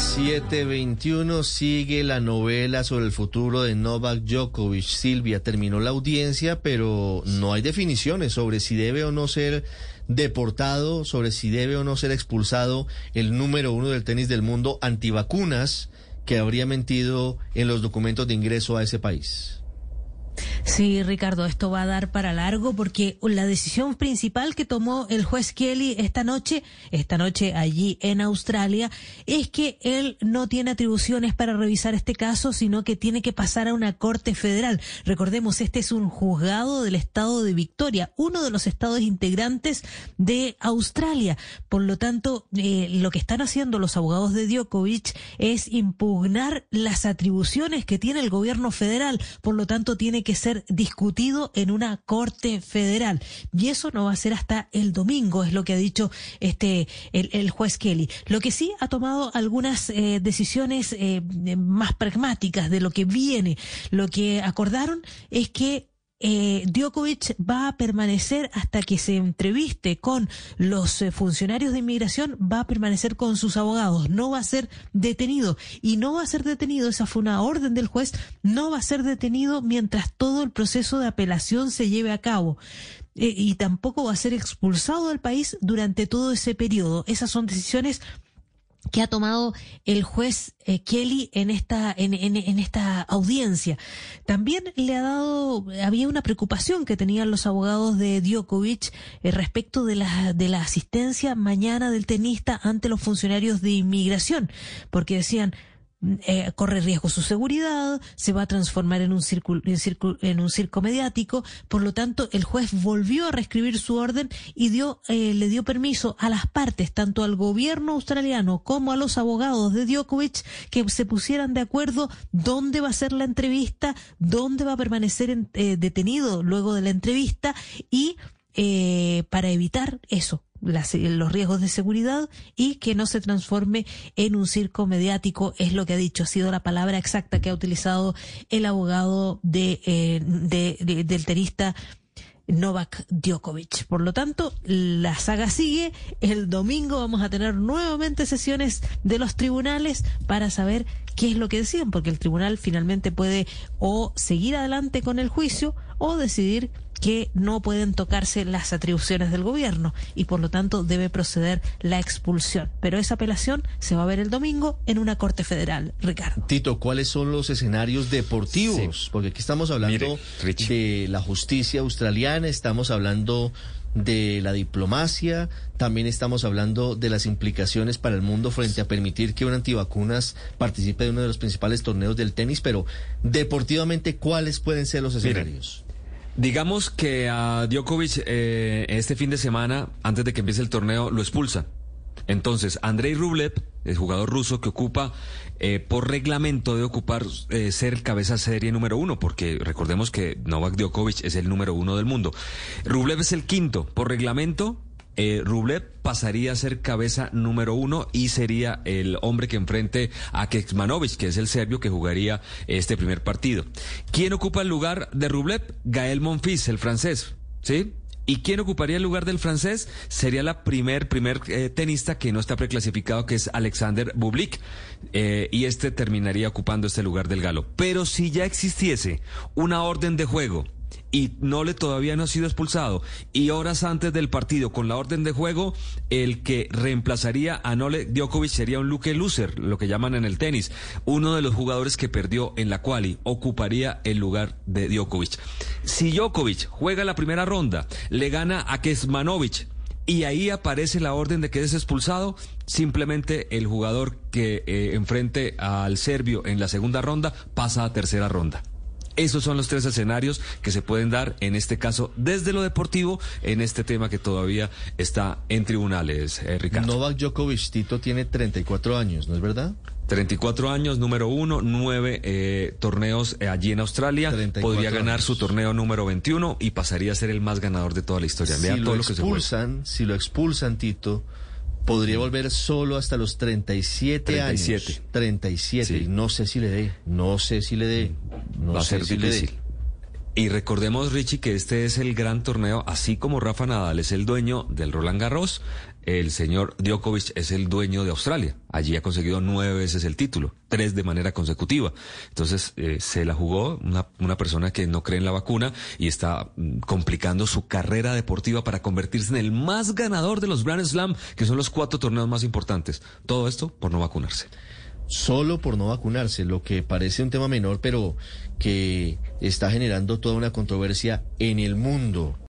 721 sigue la novela sobre el futuro de Novak Djokovic. Silvia terminó la audiencia, pero no hay definiciones sobre si debe o no ser deportado, sobre si debe o no ser expulsado el número uno del tenis del mundo antivacunas que habría mentido en los documentos de ingreso a ese país. Sí, Ricardo, esto va a dar para largo porque la decisión principal que tomó el juez Kelly esta noche, esta noche allí en Australia, es que él no tiene atribuciones para revisar este caso, sino que tiene que pasar a una corte federal. Recordemos, este es un juzgado del estado de Victoria, uno de los estados integrantes de Australia. Por lo tanto, eh, lo que están haciendo los abogados de Djokovic es impugnar las atribuciones que tiene el gobierno federal. Por lo tanto, tiene que ser discutido en una corte federal. Y eso no va a ser hasta el domingo, es lo que ha dicho este el, juez Kelly. Lo que sí ha tomado algunas eh, decisiones eh, más pragmáticas de lo que viene. Lo que acordaron es que eh, Djokovic va a permanecer hasta que se entreviste con los eh, funcionarios de inmigración, va a permanecer con sus abogados, no va a ser detenido y no va a ser detenido, esa fue una orden del juez, no va a ser detenido mientras todo el proceso de apelación se lleve a cabo. Eh, y tampoco va a ser expulsado del país durante todo ese periodo. Esas son decisiones que ha tomado el juez eh, Kelly en esta en, en, esta audiencia. También le ha dado había una preocupación que tenían los abogados de Djokovic eh, respecto de la de la asistencia mañana del tenista ante los funcionarios de inmigración, porque decían eh, corre riesgo su seguridad, se va a transformar en un, círculo, en, un circo mediático. Por lo tanto, el juez volvió a reescribir su orden y dio, eh, le dio permiso a las partes, tanto al gobierno australiano como a los abogados de Djokovic, que se pusieran de acuerdo dónde va a ser la entrevista, dónde va a permanecer eh, detenido luego de la entrevista y para evitar eso, los riesgos de seguridad y que no se transforme en un circo mediático, es lo que ha dicho, ha sido la palabra exacta que ha utilizado el abogado de, eh, del tenista Novak Djokovic. Por lo tanto, la saga sigue. El domingo vamos a tener nuevamente sesiones de los tribunales para saber qué es lo que deciden, porque el tribunal finalmente puede o seguir adelante con el juicio o decidir que no pueden tocarse las atribuciones del gobierno y por lo tanto debe proceder la expulsión. Pero esa apelación se va a ver el domingo en una corte federal, Ricardo. Tito, ¿cuáles son los escenarios deportivos? Porque aquí estamos hablando de la justicia australiana, estamos hablando de la diplomacia, también estamos hablando de las implicaciones para el mundo frente a permitir que un antivacunas participe de uno de los principales torneos del tenis, pero deportivamente, ¿cuáles pueden ser los escenarios? Digamos que a Djokovic eh, este fin de semana, antes de que empiece el torneo, lo expulsan. Entonces, Andrei Rublev, el jugador ruso que ocupa, eh, por reglamento debe ocupar eh, ser cabeza serie número uno, porque recordemos que Novak Djokovic es el número uno del mundo. Rublev es el quinto. Por reglamento, eh, Rublev pasaría a ser cabeza número uno y sería el hombre que enfrente a Kekmanovic, que es el serbio que jugaría este primer partido. ¿Quién ocupa el lugar de Rublev? Gael Monfils, el francés, ¿sí? ¿Y quién ocuparía el lugar del francés? Sería la primer, primer eh, tenista que no está preclasificado, que es Alexander Bublik. Eh, y este terminaría ocupando este lugar del galo. Pero si ya existiese una orden de juego y Nole todavía no ha sido expulsado. Y horas antes del partido, con la orden de juego, el que reemplazaría a Nole Djokovic sería un Luke Loser, lo que llaman en el tenis. Uno de los jugadores que perdió en la quali ocuparía el lugar de Djokovic. Si Djokovic juega la primera ronda, le gana a Kesmanovic, y ahí aparece la orden de que es expulsado, simplemente el jugador que eh, enfrente al serbio en la segunda ronda pasa a tercera ronda. Esos son los tres escenarios que se pueden dar, en este caso, desde lo deportivo, en este tema que todavía está en tribunales, eh, Ricardo. Novak Djokovic, Tito, tiene 34 años, ¿no es verdad? 34 años, número uno, nueve eh, torneos eh, allí en Australia. Podría ganar su torneo número 21 y pasaría a ser el más ganador de toda la historia. Si lo expulsan, si lo expulsan, Tito, Podría volver solo hasta los 37, 37. años. 37. No sé si le dé. No sé si le dé. No Va sé a ser si difícil. Y recordemos, Richie, que este es el gran torneo, así como Rafa Nadal es el dueño del Roland Garros, el señor Djokovic es el dueño de Australia. Allí ha conseguido nueve veces el título, tres de manera consecutiva. Entonces eh, se la jugó una, una, persona que no cree en la vacuna y está mm, complicando su carrera deportiva para convertirse en el más ganador de los Grand Slam, que son los cuatro torneos más importantes. Todo esto por no vacunarse solo por no vacunarse, lo que parece un tema menor, pero que está generando toda una controversia en el mundo.